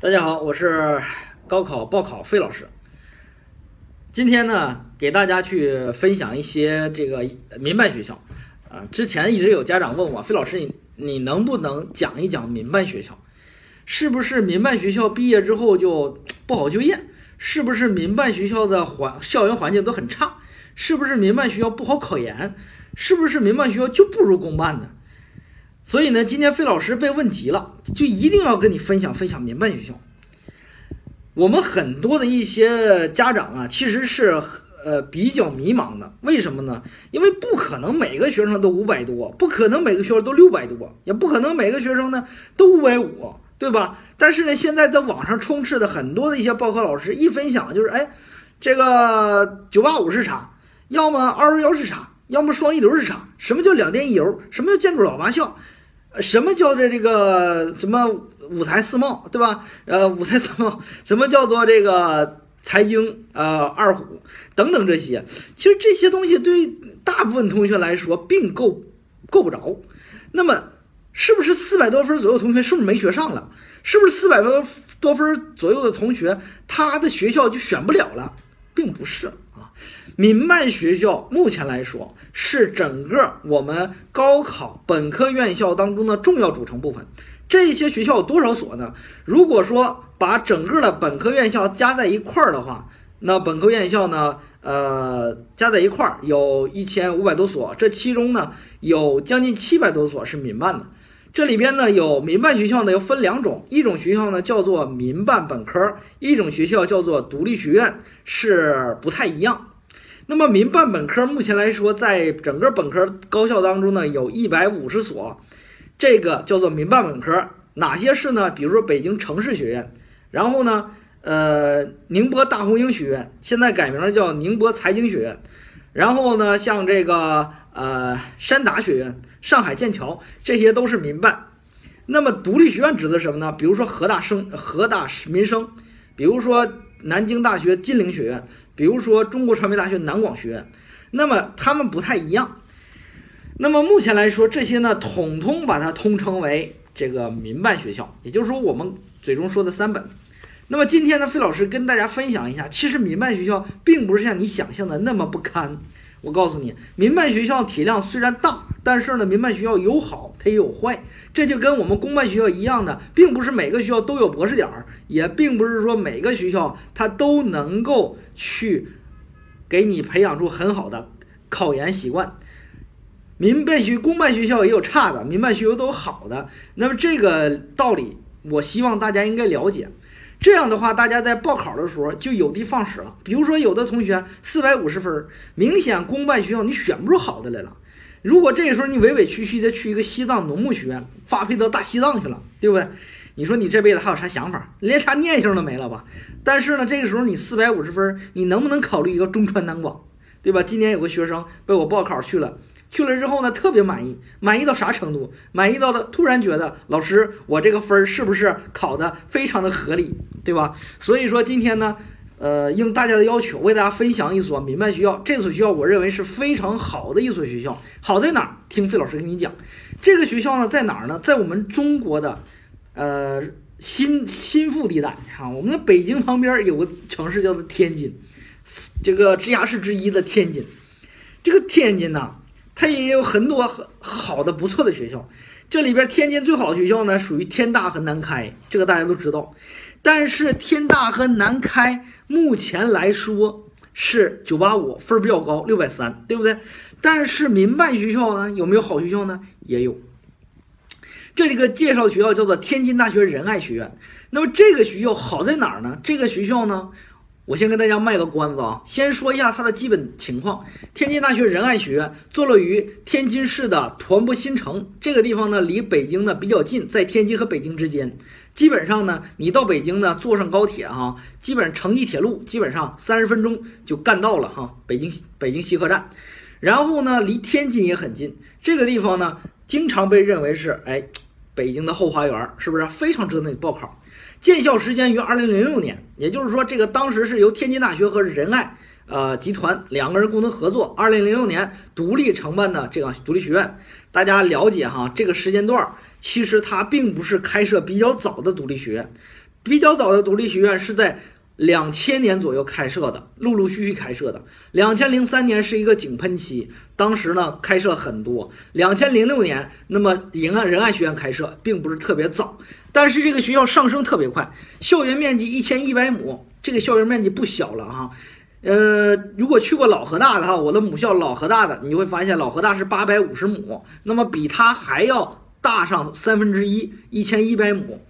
大家好，我是高考报考费老师。今天呢，给大家去分享一些这个民办学校。啊，之前一直有家长问我，费老师，你你能不能讲一讲民办学校？是不是民办学校毕业之后就不好就业？是不是民办学校的环校园环境都很差？是不是民办学校不好考研？是不是民办学校就不如公办的？所以呢，今天费老师被问急了，就一定要跟你分享分享民办学校。我们很多的一些家长啊，其实是呃比较迷茫的。为什么呢？因为不可能每个学生都五百多，不可能每个学生都六百多，也不可能每个学生呢都五百五，对吧？但是呢，现在在网上充斥的很多的一些报考老师一分享就是，哎，这个九八五是啥？要么二幺幺是啥？要么双一流是啥？什么叫两电一油？什么叫建筑老八校？什么叫做这个什么五财四贸，对吧？呃，五财四贸，什么叫做这个财经呃二虎等等这些，其实这些东西对大部分同学来说并够够不着。那么，是不是四百多分左右同学是不是没学上了？是不是四百多多分左右的同学他的学校就选不了了？并不是。民办学校目前来说是整个我们高考本科院校当中的重要组成部分。这些学校有多少所呢？如果说把整个的本科院校加在一块儿的话，那本科院校呢，呃，加在一块儿有一千五百多所。这其中呢，有将近七百多所是民办的。这里边呢，有民办学校呢，又分两种，一种学校呢叫做民办本科，一种学校叫做独立学院，是不太一样。那么民办本科目前来说，在整个本科高校当中呢，有一百五十所，这个叫做民办本科。哪些是呢？比如说北京城市学院，然后呢，呃，宁波大红鹰学院，现在改名叫宁波财经学院，然后呢，像这个呃山达学院、上海剑桥，这些都是民办。那么独立学院指的是什么呢？比如说河大生、河大民生，比如说南京大学金陵学院。比如说中国传媒大学南广学院，那么他们不太一样。那么目前来说，这些呢，统统把它通称为这个民办学校，也就是说我们嘴中说的三本。那么今天呢，费老师跟大家分享一下，其实民办学校并不是像你想象的那么不堪。我告诉你，民办学校体量虽然大，但是呢，民办学校有好，它也有坏。这就跟我们公办学校一样的，并不是每个学校都有博士点儿，也并不是说每个学校它都能够去给你培养出很好的考研习惯。民办学、公办学校也有差的，民办学校都有好的。那么这个道理，我希望大家应该了解。这样的话，大家在报考的时候就有的放矢了。比如说，有的同学四百五十分，明显公办学校你选不出好的来了。如果这个时候你委委屈屈的去一个西藏农牧学院，发配到大西藏去了，对不对？你说你这辈子还有啥想法？连啥念性都没了吧？但是呢，这个时候你四百五十分，你能不能考虑一个中川南广，对吧？今年有个学生被我报考去了。去了之后呢，特别满意，满意到啥程度？满意到了突然觉得，老师，我这个分儿是不是考的非常的合理，对吧？所以说今天呢，呃，应大家的要求，为大家分享一所民办学校。这所学校我认为是非常好的一所学校，好在哪儿？听费老师跟你讲，这个学校呢在哪儿呢？在我们中国的，呃，心心腹地带哈，我们的北京旁边有个城市叫做天津，这个直辖市之一的天津，这个天津呢。它也有很多很好的、不错的学校，这里边天津最好的学校呢，属于天大和南开，这个大家都知道。但是天大和南开目前来说是九八五分比较高，六百三，对不对？但是民办学校呢，有没有好学校呢？也有。这里个介绍学校叫做天津大学仁爱学院。那么这个学校好在哪儿呢？这个学校呢？我先跟大家卖个关子啊，先说一下它的基本情况。天津大学仁爱学院坐落于天津市的团泊新城这个地方呢，离北京呢比较近，在天津和北京之间。基本上呢，你到北京呢，坐上高铁哈，基本城际铁路，基本上三十分钟就干到了哈。北京北京西客站，然后呢，离天津也很近。这个地方呢，经常被认为是哎，北京的后花园，是不是非常值得你报考？建校时间于二零零六年，也就是说，这个当时是由天津大学和仁爱呃集团两个人共同合作，二零零六年独立承办的这个独立学院。大家了解哈，这个时间段其实它并不是开设比较早的独立学院，比较早的独立学院是在两千年左右开设的，陆陆续续开设的。两千零三年是一个井喷期，当时呢开设很多。两千零六年，那么仁爱仁爱学院开设，并不是特别早，但是这个学校上升特别快，校园面积一千一百亩，这个校园面积不小了哈。呃，如果去过老河大的哈，我的母校老河大的，你会发现老河大是八百五十亩，那么比它还要大上三分之一，一千一百亩。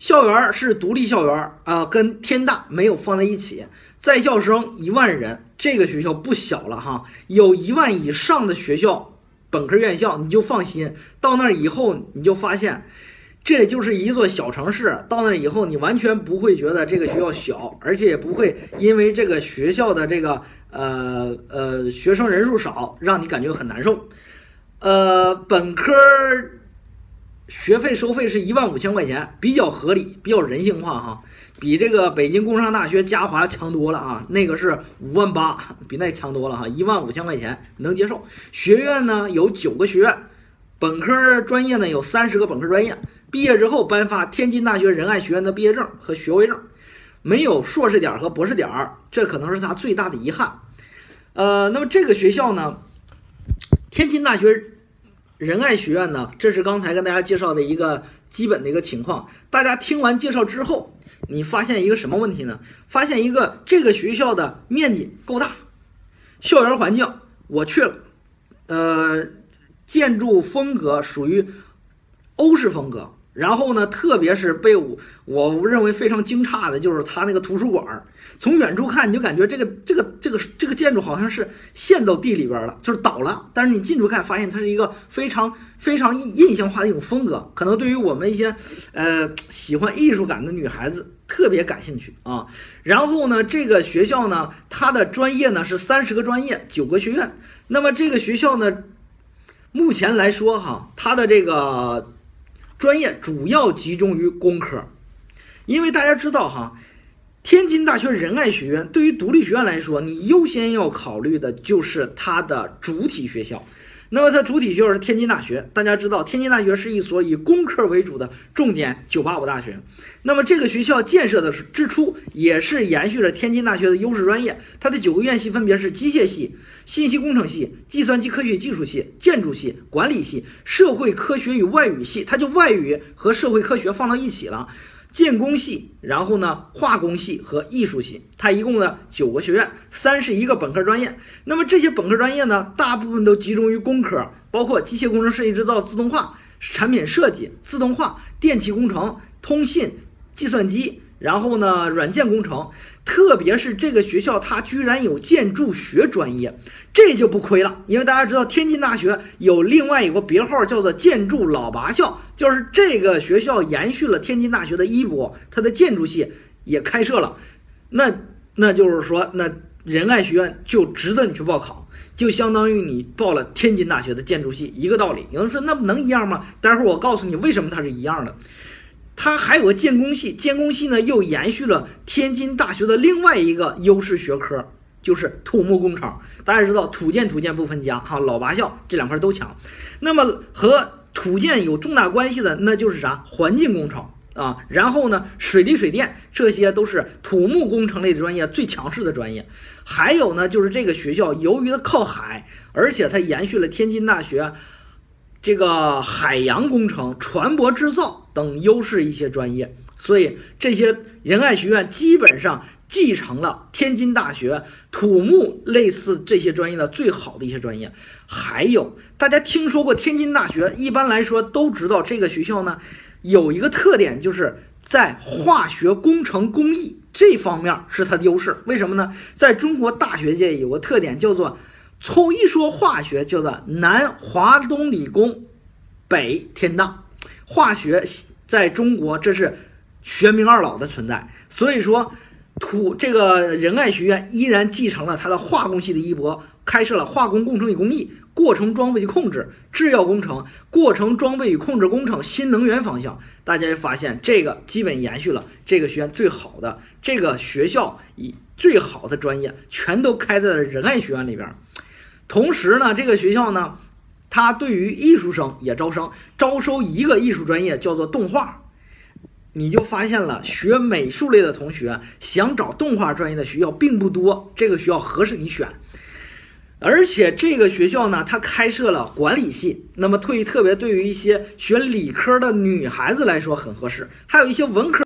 校园是独立校园啊，跟天大没有放在一起。在校生一万人，这个学校不小了哈，有一万以上的学校本科院校，你就放心。到那儿以后，你就发现。这就是一座小城市，到那以后你完全不会觉得这个学校小，而且也不会因为这个学校的这个呃呃学生人数少让你感觉很难受。呃，本科学费收费是一万五千块钱，比较合理，比较人性化哈，比这个北京工商大学嘉华强多了啊，那个是五万八，比那强多了哈，一万五千块钱能接受。学院呢有九个学院，本科专业呢有三十个本科专业。毕业之后颁发天津大学仁爱学院的毕业证和学位证，没有硕士点和博士点，这可能是他最大的遗憾。呃，那么这个学校呢，天津大学仁爱学院呢，这是刚才跟大家介绍的一个基本的一个情况。大家听完介绍之后，你发现一个什么问题呢？发现一个这个学校的面积够大，校园环境我去了，呃，建筑风格属于欧式风格。然后呢，特别是被我我认为非常惊诧的，就是它那个图书馆，从远处看你就感觉这个这个这个这个建筑好像是陷到地里边了，就是倒了。但是你近处看，发现它是一个非常非常印印象化的一种风格，可能对于我们一些呃喜欢艺术感的女孩子特别感兴趣啊。然后呢，这个学校呢，它的专业呢是三十个专业，九个学院。那么这个学校呢，目前来说哈，它的这个。专业主要集中于工科，因为大家知道哈，天津大学仁爱学院对于独立学院来说，你优先要考虑的就是它的主体学校。那么它主体学校是天津大学，大家知道天津大学是一所以工科为主的重点985大学。那么这个学校建设的是之初，也是延续了天津大学的优势专业。它的九个院系分别是机械系、信息工程系、计算机科学技术系、建筑系、管理系、社会科学与外语系，它就外语和社会科学放到一起了。建工系，然后呢，化工系和艺术系，它一共呢九个学院，三十一个本科专业。那么这些本科专业呢，大部分都集中于工科，包括机械工程设计制造、自动化、产品设计、自动化、电气工程、通信、计算机。然后呢，软件工程，特别是这个学校，它居然有建筑学专业，这就不亏了。因为大家知道，天津大学有另外一个别号，叫做建筑老八校，就是这个学校延续了天津大学的衣钵，它的建筑系也开设了。那那就是说，那仁爱学院就值得你去报考，就相当于你报了天津大学的建筑系一个道理。有人说，那能一样吗？待会儿我告诉你为什么它是一样的。它还有个建工系，建工系呢又延续了天津大学的另外一个优势学科，就是土木工程。大家知道土建土建不分家，哈，老八校这两块都强。那么和土建有重大关系的，那就是啥？环境工程啊，然后呢，水利水电，这些都是土木工程类的专业最强势的专业。还有呢，就是这个学校由于它靠海，而且它延续了天津大学。这个海洋工程、船舶制造等优势一些专业，所以这些仁爱学院基本上继承了天津大学土木类似这些专业的最好的一些专业。还有，大家听说过天津大学？一般来说都知道这个学校呢，有一个特点，就是在化学工程工艺这方面是它的优势。为什么呢？在中国大学界有个特点叫做。从一说化学，叫做南华东理工，北天大。化学在中国这是玄冥二老的存在，所以说土这个仁爱学院依然继承了它的化工系的衣钵，开设了化工工程与工艺、过程装备与控制、制药工程、过程装备与控制工程、新能源方向。大家就发现这个基本延续了这个学院最好的这个学校以最好的专业，全都开在了仁爱学院里边。同时呢，这个学校呢，它对于艺术生也招生，招收一个艺术专业叫做动画。你就发现了学美术类的同学想找动画专业的学校并不多，这个学校合适你选。而且这个学校呢，它开设了管理系，那么对于特别对于一些学理科的女孩子来说很合适，还有一些文科。